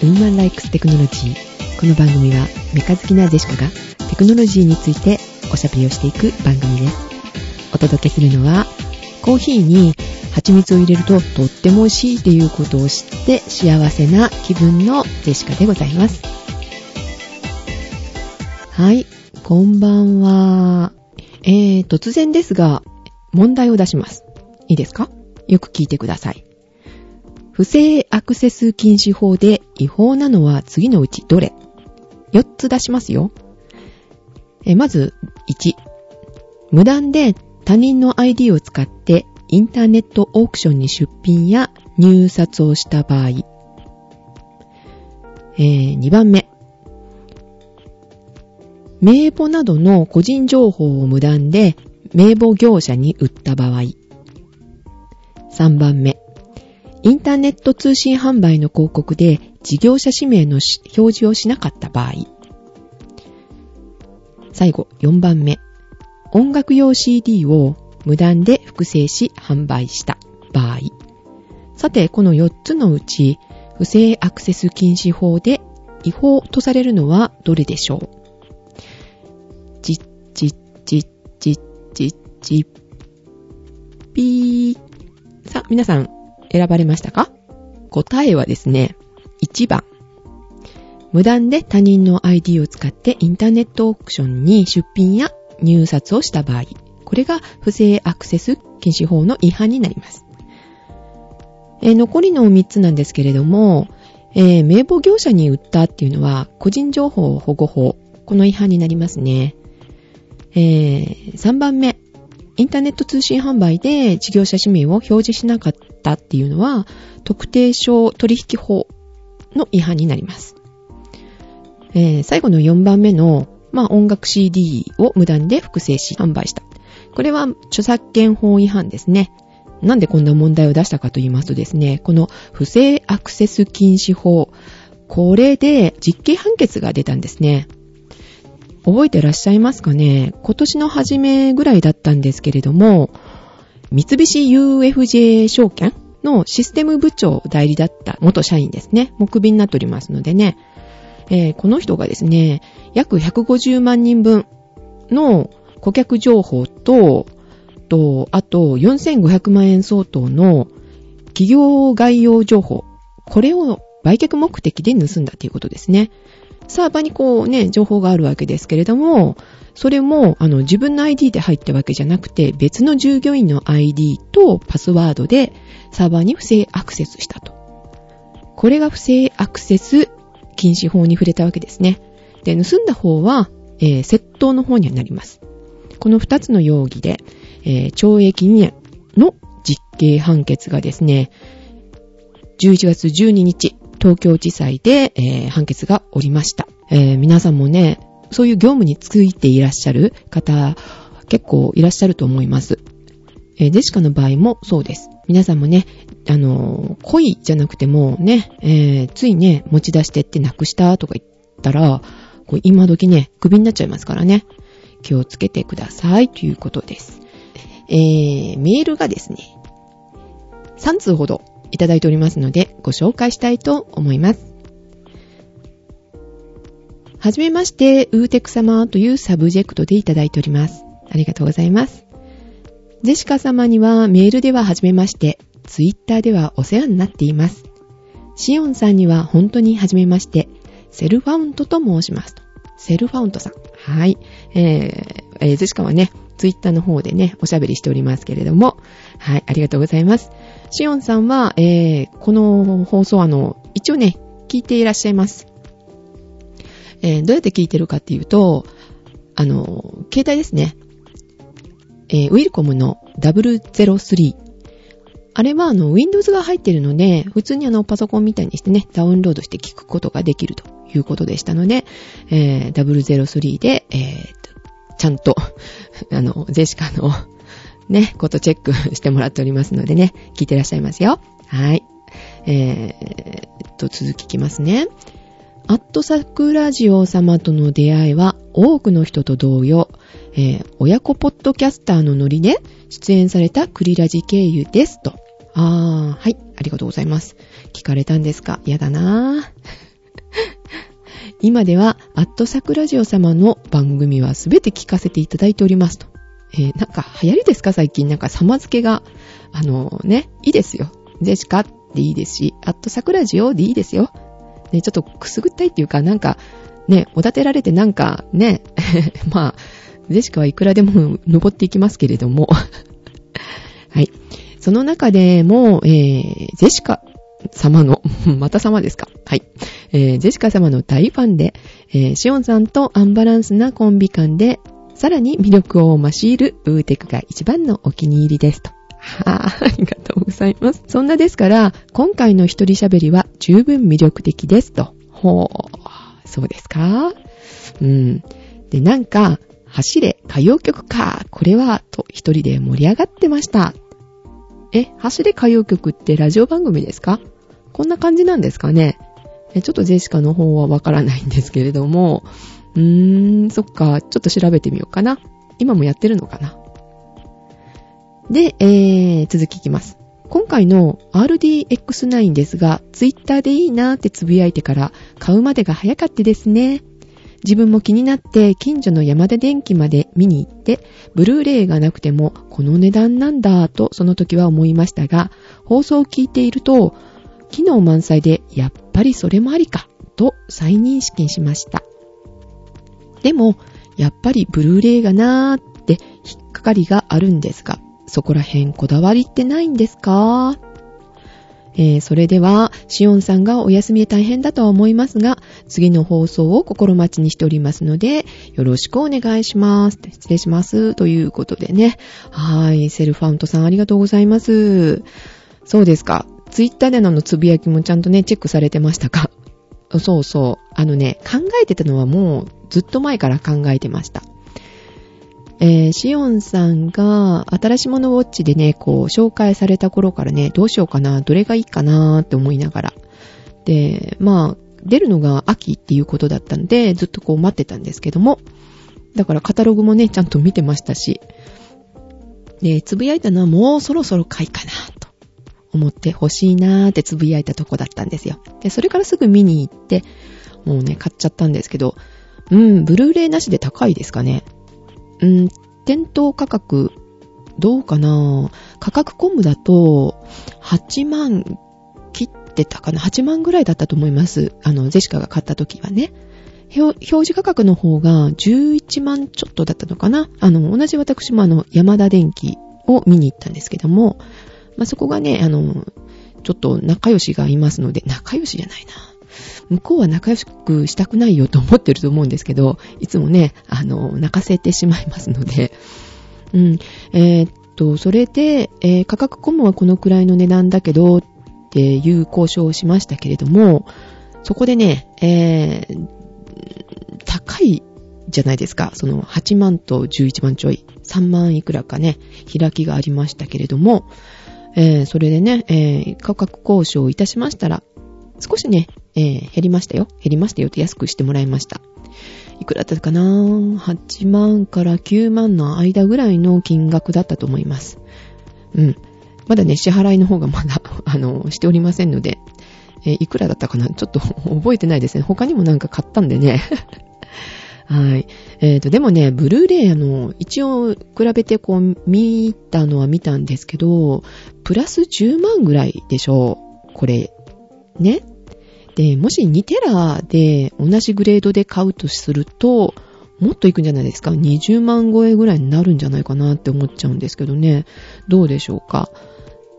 Woman Likes Technology この番組はメカ好きなジェシカがテクノロジーについておしゃべりをしていく番組です。お届けするのはコーヒーに蜂蜜を入れるととっても美味しいということを知って幸せな気分のジェシカでございます。はいこんばんは。えー、突然ですが問題を出します。いいですか？よく聞いてください。不正アクセス禁止法で違法なのは次のうちどれ ?4 つ出しますよ。まず、1。無断で他人の ID を使ってインターネットオークションに出品や入札をした場合。えー、2番目。名簿などの個人情報を無断で名簿業者に売った場合。3番目。インターネット通信販売の広告で事業者氏名の表示をしなかった場合。最後、4番目。音楽用 CD を無断で複製し販売した場合。さて、この4つのうち、不正アクセス禁止法で違法とされるのはどれでしょう？じっじっじっじっじっじっぴー。さあ、皆さん、選ばれましたか？答えはですね、1番。無断で他人の ID を使ってインターネットオークションに出品や入札をした場合、これが不正アクセス禁止法の違反になります。えー、残りの3つなんですけれども、えー、名簿業者に売ったっていうのは個人情報保護法、この違反になりますね。えー、3番目、インターネット通信販売で事業者氏名を表示しなかったたっていうのは、特定商取引法の違反になります。えー、最後の4番目の、まあ、音楽 CD を無断で複製し販売した。これは著作権法違反ですね。なんでこんな問題を出したかと言いますとですね、この不正アクセス禁止法、これで実刑判決が出たんですね。覚えてらっしゃいますかね？今年の初めぐらいだったんですけれども、三菱 UFJ 証券のシステム部長代理だった元社員ですね。木瓶になっておりますのでね、えー、この人がですね、約150万人分の顧客情報と、と、あと4500万円相当の企業概要情報、これを売却目的で盗んだということですね。サーバーにこうね、情報があるわけですけれども、それも、あの、自分の ID で入ったわけじゃなくて、別の従業員の ID とパスワードでサーバーに不正アクセスしたと。これが不正アクセス禁止法に触れたわけですね。で、盗んだ方は、えー、窃盗の方にはなります。この二つの容疑で、えー、懲役2年の実刑判決がですね、11月12日、東京地裁で、えー、判決がおりました。えー、皆さんもね、そういう業務についていらっしゃる方、結構いらっしゃると思います。え、デシカの場合もそうです。皆さんもね、あの、恋じゃなくてもね、えー、ついね、持ち出してってなくしたとか言ったら、こう今時ね、クビになっちゃいますからね。気をつけてくださいということです。えー、メールがですね、3通ほどいただいておりますので、ご紹介したいと思います。はじめまして、ウーテク様というサブジェクトでいただいております。ありがとうございます。ジェシカ様にはメールでははじめまして、ツイッターではお世話になっています。シオンさんには本当にはじめまして、セルファウントと申します。セルファウントさん。はい。えー、えー、ジェシカはね、ツイッターの方でね、おしゃべりしておりますけれども、はい、ありがとうございます。シオンさんは、えー、この放送あの、一応ね、聞いていらっしゃいます。えー、どうやって聞いてるかっていうと、あの、携帯ですね。えー、ウィルコムの003。あれはあの、Windows が入ってるので、普通にあの、パソコンみたいにしてね、ダウンロードして聞くことができるということでしたので、えー、003で、えー、ちゃんと、あの、ゼシカのね、ことチェックしてもらっておりますのでね、聞いてらっしゃいますよ。はい。えー、と、続ききますね。アットサクラジオ様との出会いは多くの人と同様、えー、親子ポッドキャスターのノリで出演されたクリラジ経由ですと。あー、はい、ありがとうございます。聞かれたんですか？嫌だなぁ。今では、アットサクラジオ様の番組はすべて聞かせていただいておりますと。えー、なんか流行りですか？最近なんか様付けが、あのね、いいですよ。ジェシカでいいですし、アットサクラジオでいいですよ。ね、ちょっとくすぐったいっていうか、なんか、ね、おだてられてなんか、ね、まあ、ジェシカはいくらでも登っていきますけれども。はい。その中でも、えー、ジェシカ様の、また様ですか。はい。えー、ジェシカ様の大ファンで、えー、シオンさんとアンバランスなコンビ感で、さらに魅力を増し入るウーテクが一番のお気に入りですと。はぁ、ありがとうございます。そんなですから、今回の一人喋りは十分魅力的ですと。ほう、そうですか？うん。で、なんか、走れ、歌謡曲か、これは、と一人で盛り上がってました。え、走れ歌謡曲ってラジオ番組ですか？こんな感じなんですかね？ちょっとジェシカの方はわからないんですけれども、うーん、そっか、ちょっと調べてみようかな。今もやってるのかな？で、えー、続きいきます。今回の RDX9 ですが、ツイッターでいいなーってつぶやいてから買うまでが早かったですね。自分も気になって近所の山田電機まで見に行って、ブルーレイがなくてもこの値段なんだとその時は思いましたが、放送を聞いていると、機能満載でやっぱりそれもありかと再認識しました。でも、やっぱりブルーレイがなーって引っかかりがあるんですが、そこら辺こだわりってないんですか？えー、それでは、シオンさんがお休みで大変だとは思いますが、次の放送を心待ちにしておりますので、よろしくお願いします。失礼します。ということでね。はい。セルファウントさんありがとうございます。そうですか。ツイッターでのつぶやきもちゃんとね、チェックされてましたか？そうそう。あのね、考えてたのはもうずっと前から考えてました。えー、シオンさんが新しいものウォッチでね、こう、紹介された頃からね、どうしようかな、どれがいいかなって思いながら。で、まあ、出るのが秋っていうことだったんで、ずっとこう待ってたんですけども、だからカタログもね、ちゃんと見てましたし、で、つぶやいたのはもうそろそろ買いかな、と思って欲しいなーってつぶやいたとこだったんですよ。で、それからすぐ見に行って、もうね、買っちゃったんですけど、うん、ブルーレイなしで高いですかね。うん、店頭価格、どうかな？価格コムだと、8万切ってたかな ?8 万ぐらいだったと思います。あの、ゼシカが買った時はね。表示価格の方が11万ちょっとだったのかな？あの、同じ私もあの、山田電機を見に行ったんですけども、まあ、そこがね、あの、ちょっと仲良しがいますので、仲良しじゃないな。向こうは仲良くしたくないよと思ってると思うんですけど、いつもね、あの、泣かせてしまいますので、うん。えー、っと、それで、えー、価格コムはこのくらいの値段だけど、っていう交渉をしましたけれども、そこでね、えー、高いじゃないですか。その8万と11万ちょい、3万いくらかね、開きがありましたけれども、えー、それでね、えー、価格交渉いたしましたら、少しね、えー、減りましたよ。減りましたよって安くしてもらいました。いくらだったかな ?8 万から9万の間ぐらいの金額だったと思います。うん。まだね、支払いの方がまだ、あの、しておりませんので、えー、いくらだったかな？ちょっと 覚えてないですね。他にもなんか買ったんでね。はい。えっ、ー、と、でもね、ブルーレイ、あの、一応、比べてこう、見たのは見たんですけど、プラス10万ぐらいでしょう。これ、ね？で、もし2テラで同じグレードで買うとすると、もっといくんじゃないですか ?20 万超えぐらいになるんじゃないかなって思っちゃうんですけどね。どうでしょうか？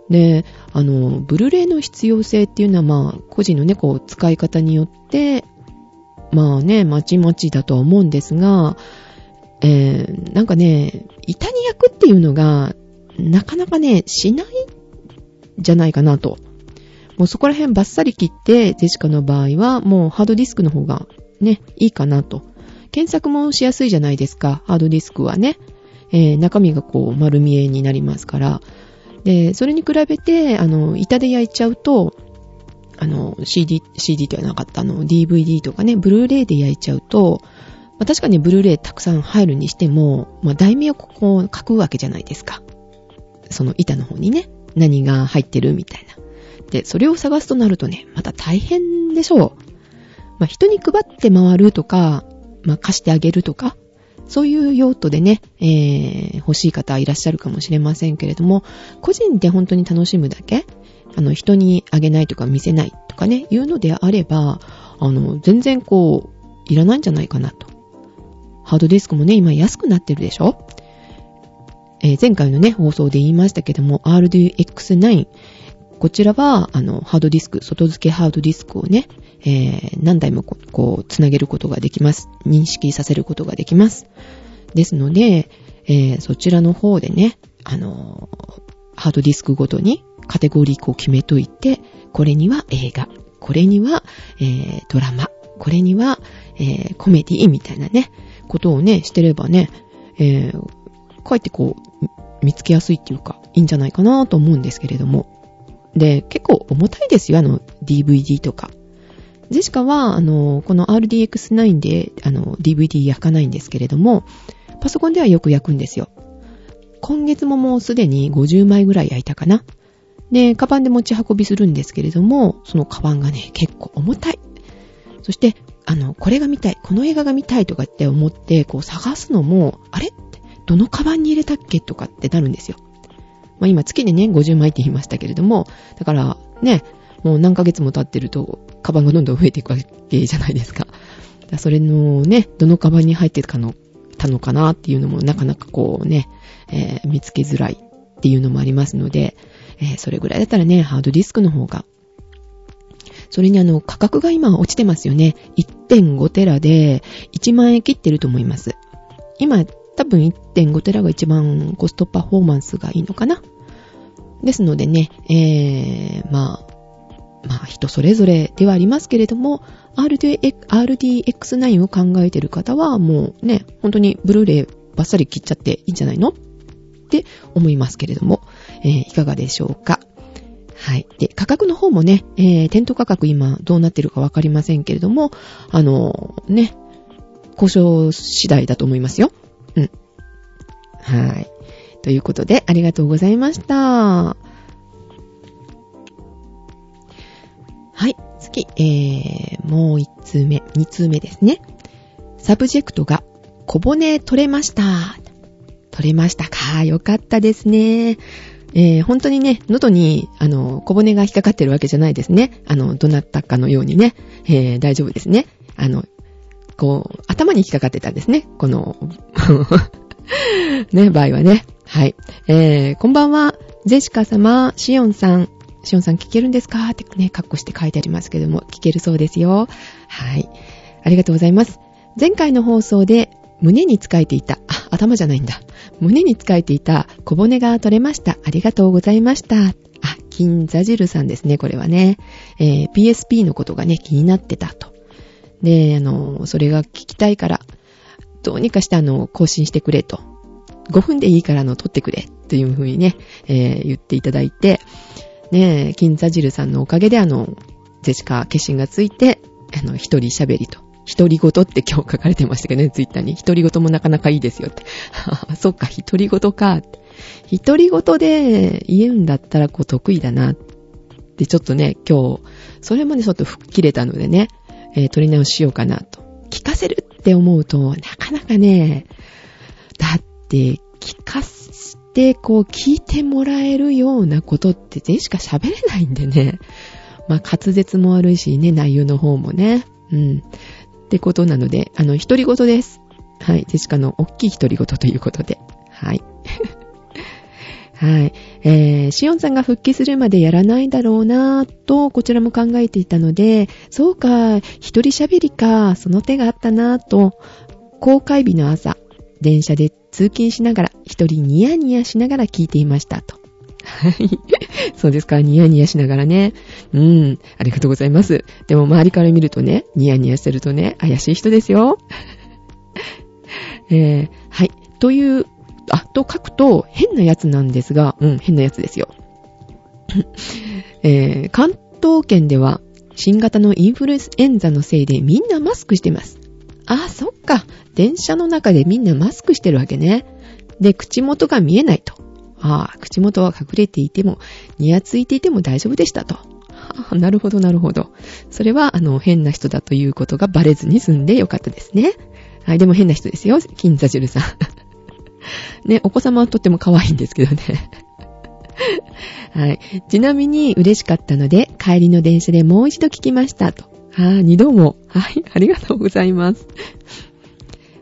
で、あの、ブルーレイの必要性っていうのはまあ、個人のね、こう、使い方によって、まあね、まちまちだとは思うんですが、えー、なんかね、板に焼くっていうのが、なかなかね、しないじゃないかなと。もうそこら辺バッサリ切って、ジェシカの場合はもうハードディスクの方がね、いいかなと。検索もしやすいじゃないですか、ハードディスクはね。えー、中身がこう丸見えになりますから。で、それに比べて、あの、板で焼いちゃうと、あの、CD、CD ではなかった、あの、DVD とかね、ブルーレイで焼いちゃうと、まあ、確かにブルーレイたくさん入るにしても、まあ、題名をここ書くわけじゃないですか。その板の方にね、何が入ってるみたいな。で、それを探すとなるとね、また大変でしょうまあ、人に配って回るとか、まあ、貸してあげるとか、そういう用途でね、えー、欲しい方いらっしゃるかもしれませんけれども、個人で本当に楽しむだけ、あの、人にあげないとか見せないとかね、いうのであれば、あの、全然こう、いらないんじゃないかなと。ハードディスクもね、今安くなってるでしょ？えー、前回のね、放送で言いましたけども、RDX9、こちらは、あの、ハードディスク、外付けハードディスクをね、えー、何台もこう、つなげることができます。認識させることができます。ですので、えー、そちらの方でね、あの、ハードディスクごとにカテゴリーを決めといて、これには映画、これには、えー、ドラマ、これには、えー、コメディみたいなね、ことをね、してればね、えー、かえってこう、見つけやすいっていうか、いいんじゃないかなと思うんですけれども。で、結構重たいですよ、あの、DVD とか。ジェシカは、あの、この RDX9 で、あの、DVD 焼かないんですけれども、パソコンではよく焼くんですよ。今月ももうすでに50枚ぐらい焼いたかな。で、カバンで持ち運びするんですけれども、そのカバンがね、結構重たい。そして、あの、これが見たい、この映画が見たいとかって思って、こう探すのも、あれどのカバンに入れたっけとかってなるんですよ。まあ今月でね、50枚って言いましたけれども、だからね、もう何ヶ月も経ってると、カバンがどんどん増えていくわけじゃないですか。かそれのね、どのカバンに入ってたのかなっていうのもなかなかこうね、えー、見つけづらいっていうのもありますので、えー、それぐらいだったらね、ハードディスクの方が。それにあの、価格が今落ちてますよね。1.5テラで1万円切ってると思います。今、分1.5テラが一番コストパフォーマンスがいいのかな。ですのでね、えー、まあ、まあ人それぞれではありますけれども、RDX9 を考えてる方はもうね、本当にブルーレイバッサリ切っちゃっていいんじゃないの？って思いますけれども、えー、いかがでしょうか？はい。で、価格の方もね、えー、店頭価格今どうなってるかわかりませんけれども、あのー、ね、交渉次第だと思いますよ。うん。はい。ということで、ありがとうございました。はい、次、えー、もう1通目、2通目ですね。サブジェクトが、小骨取れました。取れましたか？よかったですね。えー、本当にね、喉に、あの、小骨が引っかかってるわけじゃないですね。あの、どなったかのようにね、えー、大丈夫ですね。あの、こう、頭に引っかかってたんですね。この ね、場合はね。はい。えー、こんばんは。ジェシカ様、シオンさん、シオンさん聞けるんですか？ってね、カッコして書いてありますけども、聞けるそうですよ。はい。ありがとうございます。前回の放送で胸に使えていた、あ、頭じゃないんだ。胸に使えていた小骨が取れました。ありがとうございました。あ、金座汁さんですね、これはね。えー、PSP のことがね、気になってたと。で、あの、それが聞きたいから、どうにかしてあの、更新してくれと。5分でいいからあの、撮ってくれ。というふうにね、えー、言っていただいて、ね、金座汁さんのおかげであの、ジェシカ決心がついて、あの、一人喋りと。一人ごとって今日書かれてましたけどね、ツイッターに。一人ごともなかなかいいですよって。そっか、一人ごとか。一人ごとで言うんだったらこう得意だなってちょっとね、今日、それまでちょっと吹っ切れたのでね、えー、取り直ししようかなと。聞かせるって思うと、なかなかね、だって、聞かせて、こう、聞いてもらえるようなことって全しか喋れないんでね。まあ、滑舌も悪いしね、内容の方もね。うん。ってことなので、あの、独り言です。はい。ジェシカの大きい独り言ということで。はい。はい。えー、シオンさんが復帰するまでやらないだろうなぁと、こちらも考えていたので、そうか、一人喋りか、その手があったなぁと、公開日の朝、電車で通勤しながら、一人ニヤニヤしながら聞いていましたと。はい。そうですか。ニヤニヤしながらね。うん。ありがとうございます。でも周りから見るとね、ニヤニヤしてるとね、怪しい人ですよ。えー、はい。という、あ、と書くと変なやつなんですが、うん、変なやつですよ。えー、関東圏では新型のインフルエンザのせいでみんなマスクしてます。あ、そっか。電車の中でみんなマスクしてるわけね。で、口元が見えないと。ああ、口元は隠れていても、にやついていても大丈夫でしたと。あ、なるほど、なるほど。それは、あの、変な人だということがバレずに済んでよかったですね。はい、でも変な人ですよ、金座汁さん。ね、お子様はとっても可愛いんですけどね。はい。ちなみに嬉しかったので、帰りの電車でもう一度聞きましたと。ああ、二度も。はい、ありがとうございます。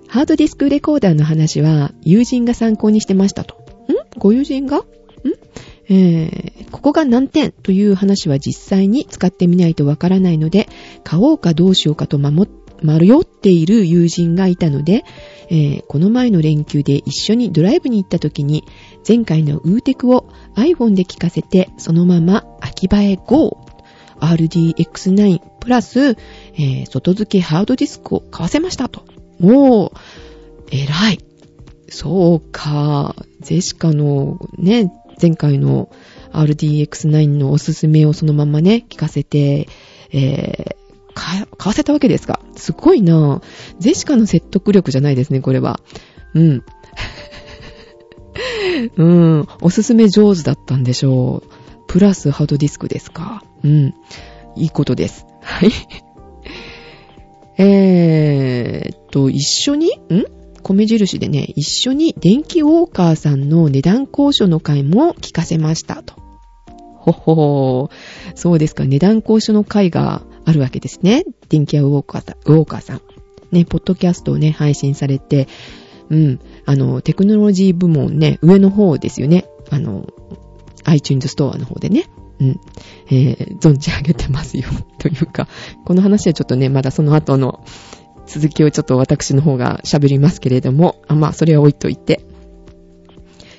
ハードディスクレコーダーの話は、友人が参考にしてましたと。ん？ご友人が？ん？えー、ここが難点という話は実際に使ってみないとわからないので、買おうかどうしようかと守 迷っている友人がいたので、えー、この前の連休で一緒にドライブに行った時に、前回のウーテクを iPhone で聞かせて、そのまま秋葉へ GO! RDX9 プラス、えー、外付けハードディスクを買わせましたと。もう、偉い。そうか。ゼシカのね、前回の RDX9 のおすすめをそのままね、聞かせて、えー、買わせたわけですか？すごいなぁゼシカの説得力じゃないですね、これは。うん。うん、おすすめ上手だったんでしょう。プラスハードディスクですか？うん。いいことです。はい。えーっと、一緒に、ん？米印でね、一緒に電気ウォーカーさんの値段交渉の回も聞かせましたと。ほほー。そうですか、値段交渉の回があるわけですね。電気屋ウォーカーウォーカーさん。ね、ポッドキャストをね、配信されて、うん、あの、テクノロジー部門ね、上の方ですよね。あの、iTunes ストアの方でね。うん。えー、存じ上げてますよ。というか、この話はちょっとね、まだその後の続きをちょっと私の方が喋りますけれども、あまあ、それは置いといて。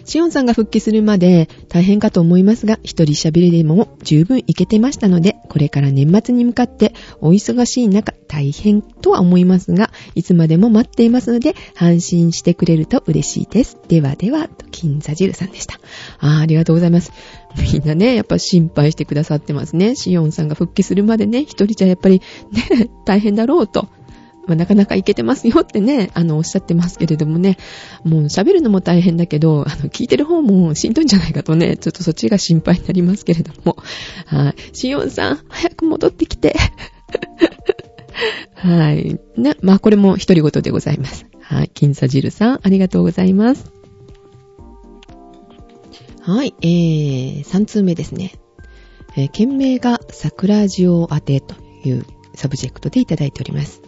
シオンさんが復帰するまで大変かと思いますが、一人喋りでも十分いけてましたので、これから年末に向かってお忙しい中大変とは思いますが、いつまでも待っていますので、安心してくれると嬉しいです。ではでは、と金座汁さんでした。あありがとうございます。みんなね、やっぱ心配してくださってますね。シオンさんが復帰するまでね、一人じゃやっぱりね、大変だろうと。まあ、なかなかいけてますよってね、あの、おっしゃってますけれどもね、もう喋るのも大変だけど、あの、聞いてる方もしんどいんじゃないかとね、ちょっとそっちが心配になりますけれども。はい。シオンさん、早く戻ってきて。はい。ね、まあ、これも独り言でございます。はい。金沙汁さん、ありがとうございます。はい。えー、3通目ですね。えー、件名が桜塩宛てというサブジェクトでいただいております。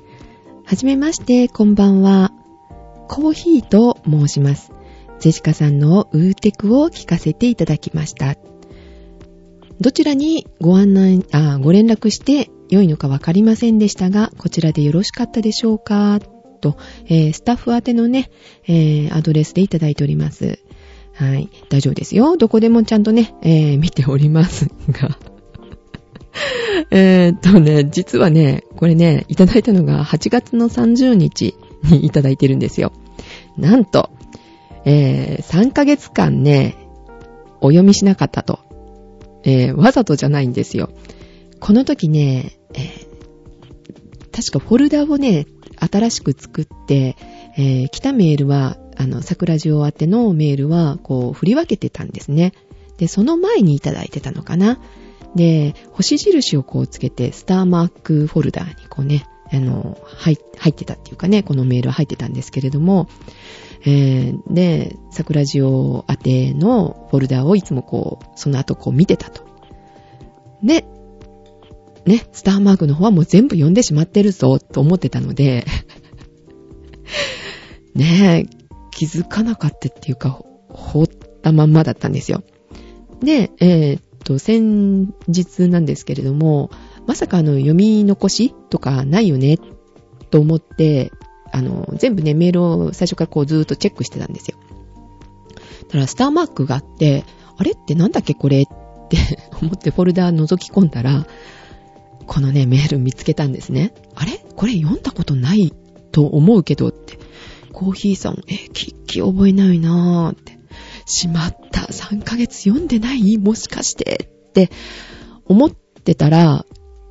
はじめまして、こんばんは。コーヒーと申します。ジェシカさんのウーテクを聞かせていただきました。どちらにご案内、あ、ご連絡して良いのかわかりませんでしたが、こちらでよろしかったでしょうか？と、えー、スタッフ宛てのね、えー、アドレスでいただいております。はい。大丈夫ですよ。どこでもちゃんとね、えー、見ておりますが。えっとね、実はね、これね、いただいたのが8月の30日にいただいてるんですよ。なんと、えー、3ヶ月間ね、お読みしなかったと。えー、わざとじゃないんですよ。この時ね、えー、確かフォルダをね、新しく作って、えー、来たメールは、あの、桜城宛てのメールは、こう、振り分けてたんですね。で、その前にいただいてたのかな。で、星印をこうつけて、スターマークフォルダーにこうね、あの、入ってたっていうかね、このメールは入ってたんですけれども、えー、で、桜オ宛てのフォルダーをいつもこう、その後こう見てたと。で、ね、スターマークの方はもう全部読んでしまってるぞ、と思ってたので ねえ、気づかなかったっていうか、放ったまんまだったんですよ。で、えー、と、先日なんですけれども、まさかあの、読み残しとかないよね、と思って、あの、全部ね、メールを最初からこうずーっとチェックしてたんですよ。ただ、スターマークがあって、あれってなんだっけこれ？って 思ってフォルダー覗き込んだら、このね、メール見つけたんですね。あれ？これ読んだことないと思うけどって。コーヒーさん、え、聞き覚えないなーって。しまった。3ヶ月読んでない？もしかしてって思ってたら、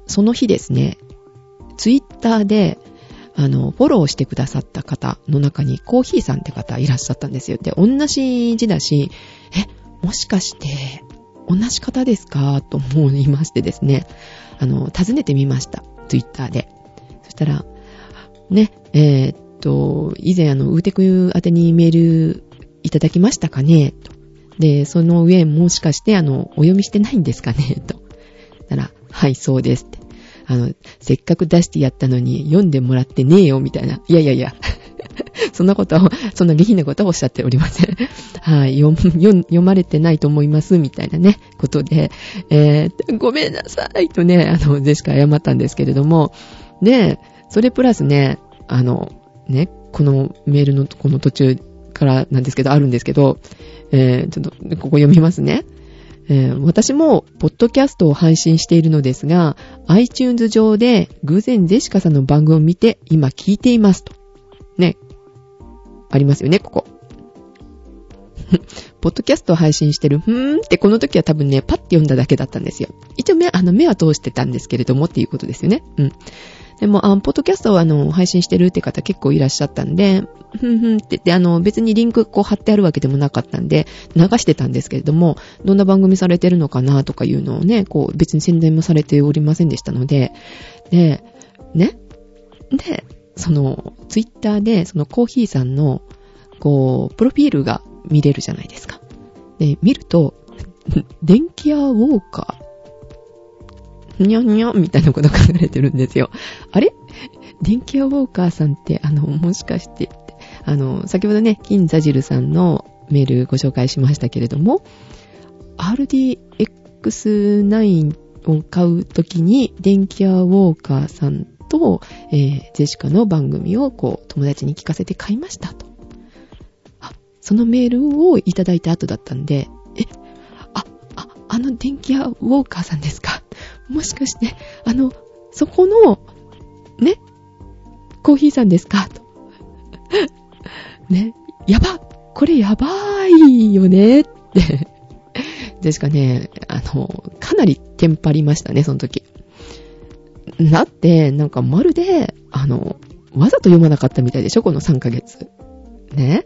その日ですね、ツイッターで、あの、フォローしてくださった方の中にコーヒーさんって方いらっしゃったんですよ。で、同じ字だし、え、もしかして、同じ方ですか？と思いましてですね、あの、尋ねてみました。ツイッターで。そしたら、ね、えー、っと、以前あの、ウーテク宛てにメールいただきましたかね？と。で、その上もしかしてあの、お読みしてないんですかね？と。たら、はい、そうですって。あの、せっかく出してやったのに読んでもらってねえよ、みたいな。いやいやいや。そんなことは、そんな下品なことはおっしゃっておりません。はい、読、読まれてないと思います、みたいなね、ことで、えー、ごめんなさい、とね、あの、ジェシカ謝ったんですけれども、で、それプラスね、あの、ね、このメールのこの途中からなんですけど、あるんですけど、えー、ちょっと、ここ読みますね。えー、私も、ポッドキャストを配信しているのですが、iTunes 上で偶然ゼシカさんの番組を見て、今聞いていますと。ね。ありますよね、ここ。ポッドキャストを配信してる、ふーんってこの時は多分ね、パッて読んだだけだったんですよ。一応目、あの、目は通してたんですけれどもっていうことですよね。うん。でも、あポッドキャストをあの、配信してるって方結構いらっしゃったんで、ふんふんって言って、あの、別にリンクこう貼ってあるわけでもなかったんで、流してたんですけれども、どんな番組されてるのかなとかいうのをね、こう、別に宣伝もされておりませんでしたので、で、ね。で、その、ツイッターで、そのコーヒーさんの、こう、プロフィールが見れるじゃないですか。で、見ると、電気屋ウォーカーにゃんにゃんみたいなこと書かれてるんですよ。あれ？電気屋ウォーカーさんって、あの、もしかして、あの、先ほどね、金ザジルさんのメールご紹介しましたけれども、RDX9 を買うときに、電気屋ウォーカーさんと、えー、ジェシカの番組をこう、友達に聞かせて買いましたと。あ、そのメールをいただいた後だったんで、え、あ、あ、あの電気屋ウォーカーさんですか？もしかして、あの、そこの、ね、コーヒーさんですか？と。ね、やばこれやばいよね？って。ですかね、あの、かなりテンパりましたね、その時。だって、なんかまるで、あの、わざと読まなかったみたいでしょ？この3ヶ月。ね？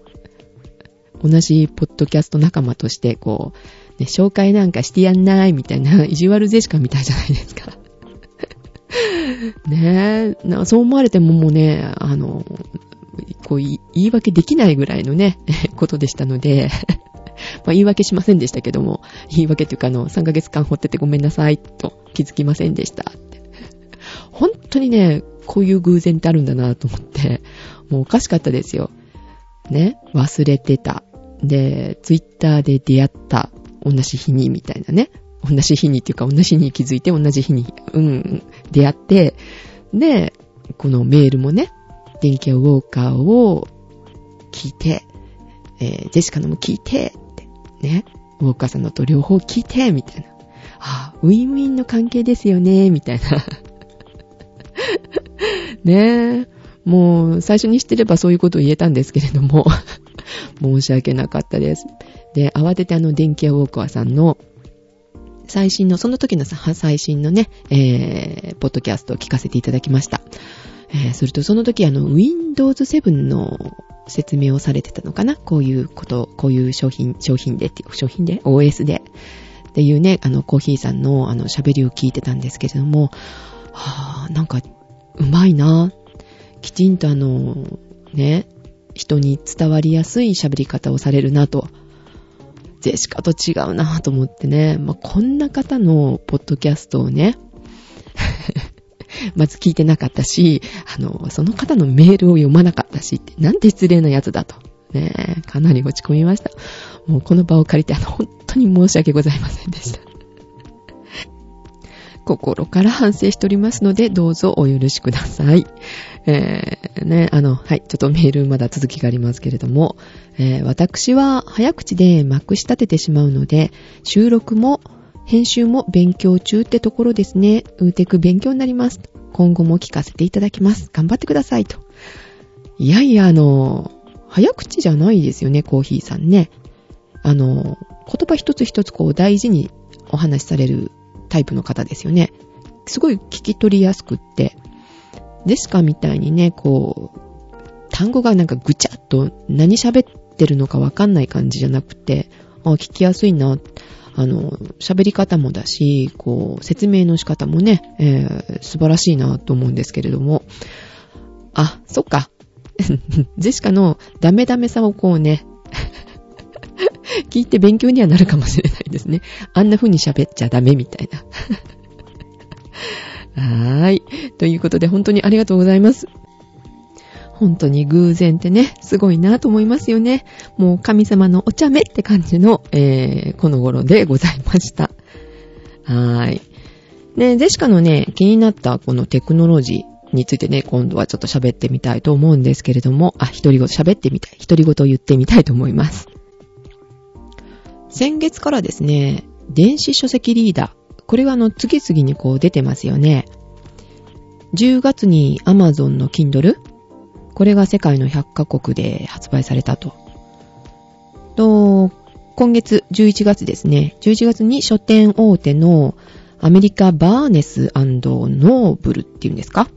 同じポッドキャスト仲間として、こう、ね、紹介なんかしてやんないみたいな、意地悪ゼシカみたいじゃないですか。ねえ、そう思われてももうね、あの、こう言い訳できないぐらいのね、ことでしたので、まあ言い訳しませんでしたけども、言い訳というかあの、3ヶ月間掘っててごめんなさいと気づきませんでした。本当にね、こういう偶然ってあるんだなと思って、もうおかしかったですよ。ね、忘れてた。で、ツイッターで出会った。同じ日に、みたいなね。同じ日にっていうか、同じ日に気づいて、同じ日に、うん、出会って、で、このメールもね、電気屋ウォーカーを聞いて、えー、ジェシカのも聞いて、って、ね、ウォーカーさんのと両方聞いて、みたいな。あ、ウィンウィンの関係ですよね、みたいな。ねえ。もう、最初に知ってればそういうことを言えたんですけれども 申し訳なかったです。で、慌ててあの、電気屋ウォーカーさんの最新の、その時の最新のね、えー、ポッドキャストを聞かせていただきました。えー、するとその時あの、Windows 7の説明をされてたのかな？こういうこと、こういう商品、商品でっていう、商品で ?OS で？っていうね、あの、コーヒーさんのあの、喋りを聞いてたんですけれども、はぁ、なんか、うまいなぁきちんとあの、ね、人に伝わりやすい喋り方をされるなと。ジェシカと違うなと思ってね。まあ、こんな方のポッドキャストをね、まず聞いてなかったし、あの、その方のメールを読まなかったしって、なんて失礼なやつだと。ねかなり落ち込みました。もうこの場を借りて、あの、本当に申し訳ございませんでした。心から反省しておりますので、どうぞお許しください。えー、ね、あの、はい、ちょっとメールまだ続きがありますけれども、えー、私は早口でまくし立ててしまうので、収録も編集も勉強中ってところですね。ウーテク勉強になります。今後も聞かせていただきます。頑張ってくださいと。いやいや、あの、早口じゃないですよね、コーヒーさんね。あの、言葉一つ一つこう大事にお話しされるタイプの方ですよね。すごい聞き取りやすくって、デスカみたいにね、こう、単語がなんかぐちゃっと何喋ってるのかわかんない感じじゃなくて、あ、聞きやすいな。あの、喋り方もだし、こう、説明の仕方もね、えー、素晴らしいなと思うんですけれども、あ、そっか。ジェシカのダメダメさをこうね、聞いて勉強にはなるかもしれないですね。あんな風に喋っちゃダメみたいな。はーい。ということで本当にありがとうございます。本当に偶然ってね、すごいなと思いますよね。もう神様のお茶目って感じの、えー、この頃でございました。はーい。ね、ジェシカのね、気になったこのテクノロジーについてね、今度はちょっと喋ってみたいと思うんですけれども、あ、一人ごと喋ってみたい。一人ごと言ってみたいと思います。先月からですね、電子書籍リーダー。これはあの、次々にこう出てますよね。10月に Amazon の Kindle？これが世界の100カ国で発売されたと。と、今月11月ですね。11月に書店大手のアメリカバーネスノーブルっていうんですか、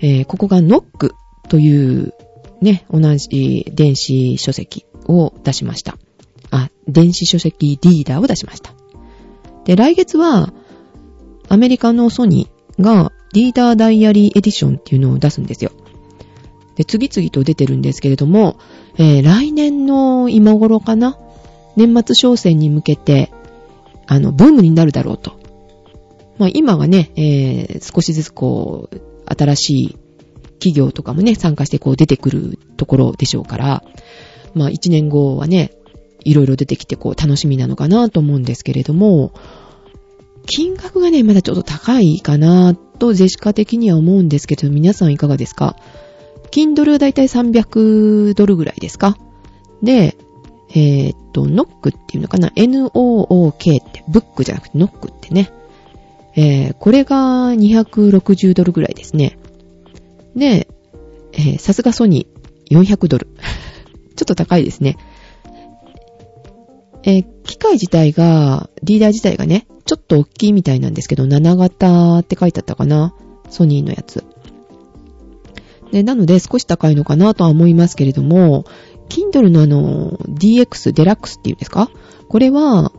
えー、ここがノックというね、同じ電子書籍を出しました。あ、電子書籍リーダーを出しました。で、来月は、アメリカのソニーがリーダーダイアリーエディションっていうのを出すんですよ。で、次々と出てるんですけれども、えー、来年の今頃かな？年末商戦に向けて、あの、ブームになるだろうと。まあ今はね、えー、少しずつこう、新しい企業とかもね、参加してこう出てくるところでしょうから、まあ一年後はね、いろいろ出てきてこう楽しみなのかなと思うんですけれども、金額がね、まだちょっと高いかなと、ジェシカ的には思うんですけど、皆さんいかがですか？Kindle だいたい300ドルぐらいですか？で、えー、っと、ノックっていうのかな ?NOOK って、ブックじゃなくてノックってね。えー、これが260ドルぐらいですね。で、えー、さすがソニー400ドル。ちょっと高いですね。えー、機械自体が、リーダー自体がね、ちょっと大きいみたいなんですけど、7型って書いてあったかな？ソニーのやつ。で、なので少し高いのかなとは思いますけれども、Kindle のあの、DX、デラックスっていうんですか？これは、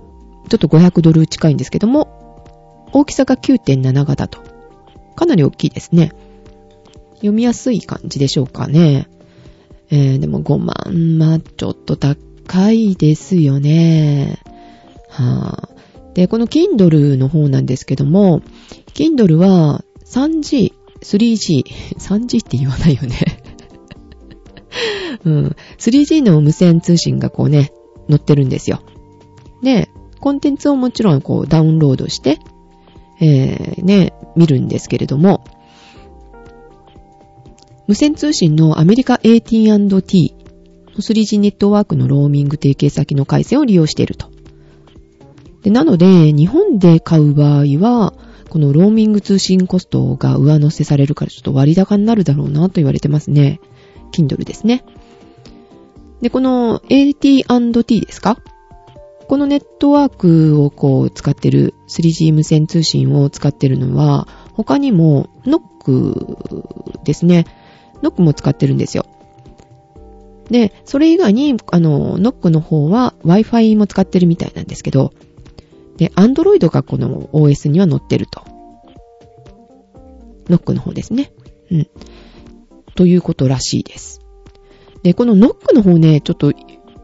ちょっと500ドル近いんですけども、大きさが9.7型と。かなり大きいですね。読みやすい感じでしょうかね。えー、でも5万、まあ、ちょっと高いですよね。はぁ、で、この Kindle の方なんですけども、Kindle は 3G、3G、3G って言わないよね うん。3G の無線通信がこうね、載ってるんですよ。で、コンテンツをもちろんこうダウンロードして、えー、ね、見るんですけれども、無線通信のアメリカ AT&T 3G ネットワークのローミング提携先の回線を利用していると。でなので、日本で買う場合は、このローミング通信コストが上乗せされるからちょっと割高になるだろうなと言われてますね。Kindle ですね。で、この AT&T ですか？このネットワークをこう使ってる 3G 無線通信を使ってるのは他にも NOC ですね。NOC も使ってるんですよ。で、それ以外に、あの、NOC の方は Wi-Fi も使ってるみたいなんですけど、で、Android がこの OS には載ってると。ノックの方ですね。うん。ということらしいです。で、このノックの方ね、ちょっとい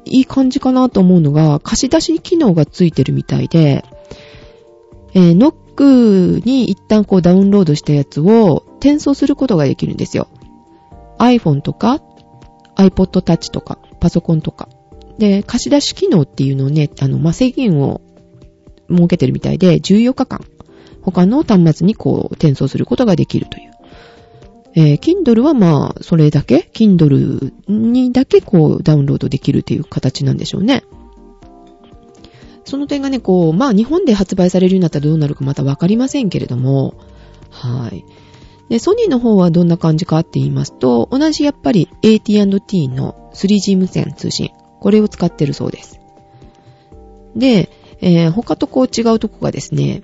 い感じかなと思うのが、貸し出し機能がついてるみたいで、えー、ノックに一旦こうダウンロードしたやつを転送することができるんですよ。iPhone とか、iPod Touch とか、パソコンとか。で、貸し出し機能っていうのをね、あの、まあ、制限を設けてるみたいで、14日間、他の端末にこう、転送することができるという。えー、Kindle はまあ、それだけ、Kindle にだけこう、ダウンロードできるという形なんでしょうね。その点がね、こう、まあ、日本で発売されるようになったらどうなるかまたわかりませんけれども、はい。で、ソニーの方はどんな感じかって言いますと、同じやっぱり AT&T の 3G 無線通信、これを使ってるそうです。で、えー、他とこう違うとこがですね、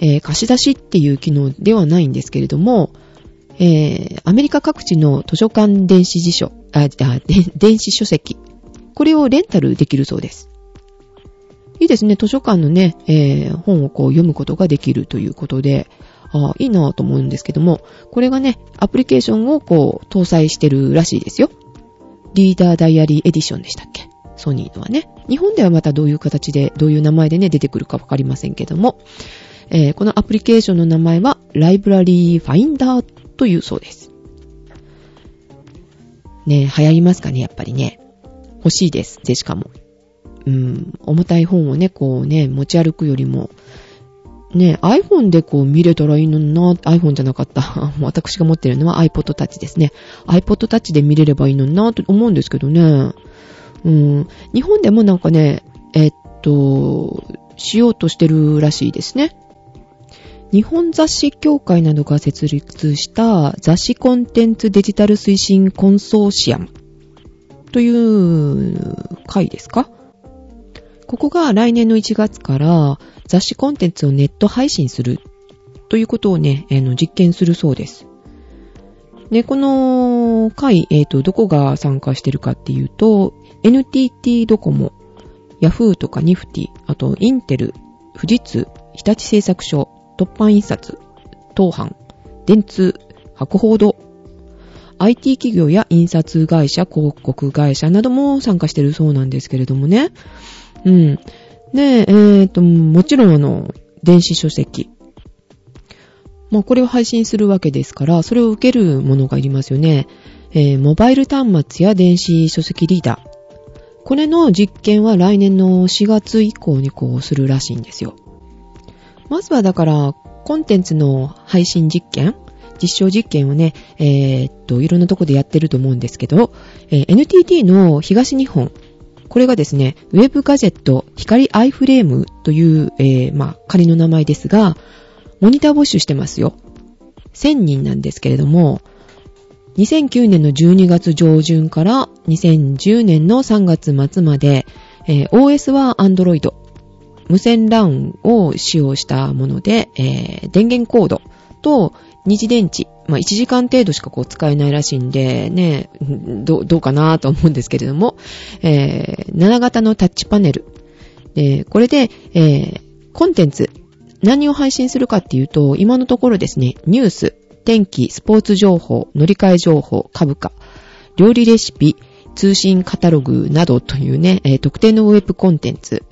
えー、貸し出しっていう機能ではないんですけれども、えー、アメリカ各地の図書館電子辞書、あ、電子書籍、これをレンタルできるそうです。いいですね。図書館のね、えー、本をこう読むことができるということで、あいいなぁと思うんですけども、これがね、アプリケーションをこう搭載してるらしいですよ。リーダーダイアリーエディションでしたっけ？ソニーのはね。日本ではまたどういう形で、どういう名前でね、出てくるかわかりませんけども、えー、このアプリケーションの名前は、ライブラリーファインダーというそうです。ね、流行りますかね、やっぱりね。欲しいです。で、しかも。うん、重たい本をね、こうね、持ち歩くよりも、ね、iPhone でこう見れたらいいのにな、iPhone じゃなかった。私が持ってるのは iPod Touch ですね。iPod Touch で見れればいいのにな、と思うんですけどね。うん、日本でもなんかね、えっと、しようとしてるらしいですね。日本雑誌協会などが設立した雑誌コンテンツデジタル推進コンソーシアムという会ですか？ここが来年の1月から雑誌コンテンツをネット配信するということをね、え、の実験するそうです。で、この会、えっ、ー、と、どこが参加してるかっていうと、NTT ドコモ、ヤフーとかニフティ、あとインテル、富士通、日立製作所、突版印刷、東販、電通、博報堂、IT 企業や印刷会社、広告会社なども参加してるそうなんですけれどもね。うん。で、えっ、ー、と、もちろんあの、電子書籍。まあ、これを配信するわけですから、それを受けるものがいりますよね。えー、モバイル端末や電子書籍リーダー。これの実験は来年の4月以降にこうするらしいんですよ。まずはだから、コンテンツの配信実験実証実験をね、えー、っと、いろんなとこでやってると思うんですけど、えー、NTT の東日本、これがですね、ウェブガジェット光アイフレームという、えー、まあ、仮の名前ですが、モニター募集してますよ。1000人なんですけれども、2009年の12月上旬から2010年の3月末まで、えー、OS は Android、無線 LAN を使用したもので、えー、電源コードと二次電池、まあ、1時間程度しかこう使えないらしいんで、ね、どどうかなと思うんですけれども、えー、7型のタッチパネル。で、これで、えー、コンテンツ、何を配信するかっていうと、今のところですね、ニュース、天気、スポーツ情報、乗り換え情報、株価、料理レシピ、通信カタログなどというね、えー、特定のウェブコンテンツ、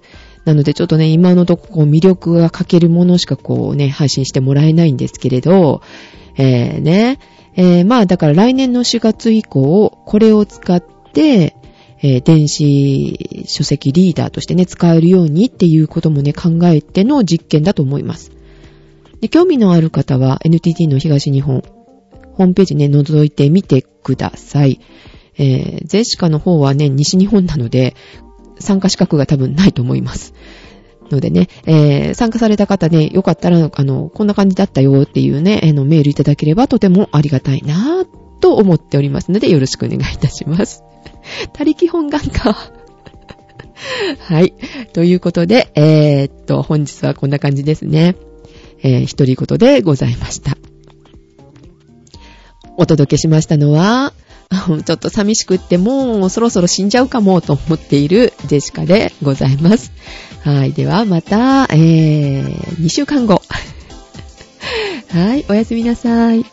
なのでちょっとね、今のところ魅力が欠けるものしかこうね、配信してもらえないんですけれど、えー、ね、えー、まあだから来年の4月以降、これを使って、えー、電子書籍リーダーとしてね、使えるようにっていうこともね、考えての実験だと思います。で興味のある方は NTT の東日本、ホームページね、覗いてみてください。えー、ゼシカの方はね、西日本なので、参加資格が多分ないと思います。のでね、えー、参加された方ね、よかったら、あの、こんな感じだったよっていうね、あの、メールいただければとてもありがたいなぁと思っておりますので、よろしくお願いいたします。他力本願か。はい。ということで、えー、っと、本日はこんな感じですね。えー、一人言でございました。お届けしましたのは、ちょっと寂しくってもうそろそろ死んじゃうかもと思っているジェシカでございます。はい。ではまた、えー、2週間後。はい。おやすみなさい。